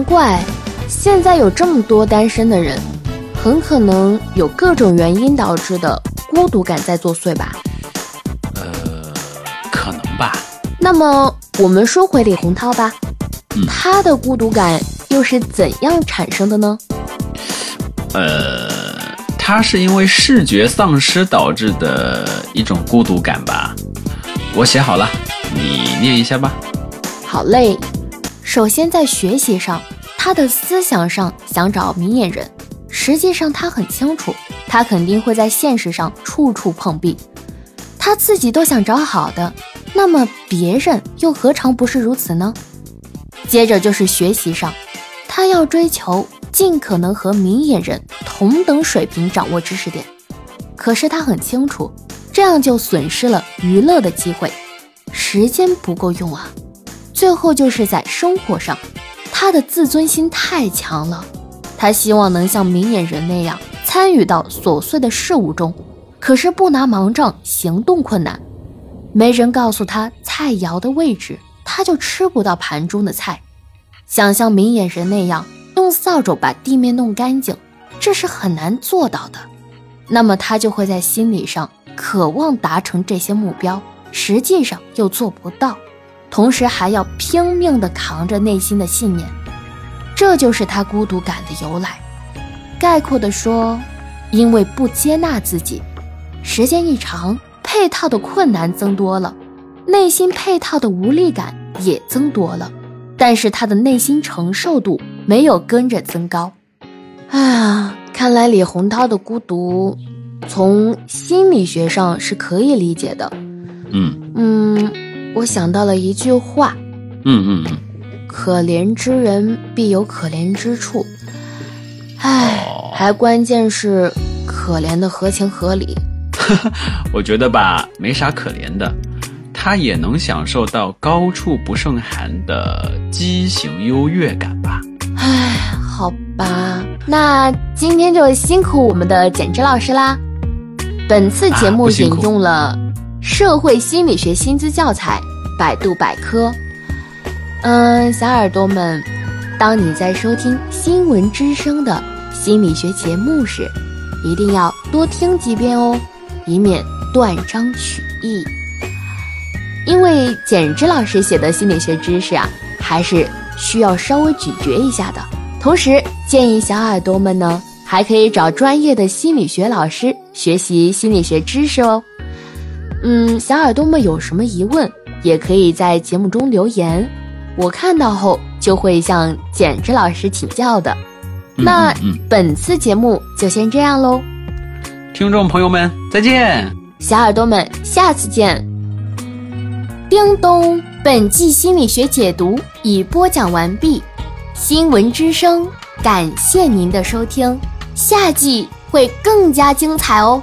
难怪现在有这么多单身的人，很可能有各种原因导致的孤独感在作祟吧。呃，可能吧。那么我们说回李洪涛吧，嗯他的孤独感又是怎样产生的呢？呃，他是因为视觉丧失导致的一种孤独感吧。我写好了，你念一下吧。好嘞，首先在学习上，他的思想上想找明眼人，实际上他很清楚，他肯定会在现实上处处碰壁。他自己都想找好的，那么别人又何尝不是如此呢？接着就是学习上，他要追求尽可能和明眼人同等水平掌握知识点，可是他很清楚，这样就损失了娱乐的机会，时间不够用啊。最后就是在生活上，他的自尊心太强了，他希望能像明眼人那样参与到琐碎的事物中，可是不拿盲杖行动困难，没人告诉他菜肴的位置，他就吃不到盘中的菜。想像明眼人那样用扫帚把地面弄干净，这是很难做到的。那么他就会在心理上渴望达成这些目标，实际上又做不到。同时还要拼命地扛着内心的信念，这就是他孤独感的由来。概括地说，因为不接纳自己，时间一长，配套的困难增多了，内心配套的无力感也增多了，但是他的内心承受度没有跟着增高。哎呀，看来李洪涛的孤独，从心理学上是可以理解的。嗯嗯。我想到了一句话，嗯嗯嗯，可怜之人必有可怜之处，唉，哦还关键是可怜的合情合理。我觉得吧，没啥可怜的，他也能享受到高处不胜寒的畸形优越感吧。唉，好吧，那今天就辛苦我们的简直老师啦。本次节目引用了。社会心理学薪资教材，百度百科。嗯，小耳朵们，当你在收听新闻之声的心理学节目时，一定要多听几遍哦，以免断章取义。因为简之老师写的心理学知识啊，还是需要稍微咀嚼一下的。同时，建议小耳朵们呢，还可以找专业的心理学老师学习心理学知识哦。嗯，小耳朵们有什么疑问，也可以在节目中留言，我看到后就会向简直老师请教的。嗯、那、嗯、本次节目就先这样喽，听众朋友们再见，小耳朵们下次见。叮咚，本季心理学解读已播讲完毕，新闻之声感谢您的收听，下季会更加精彩哦。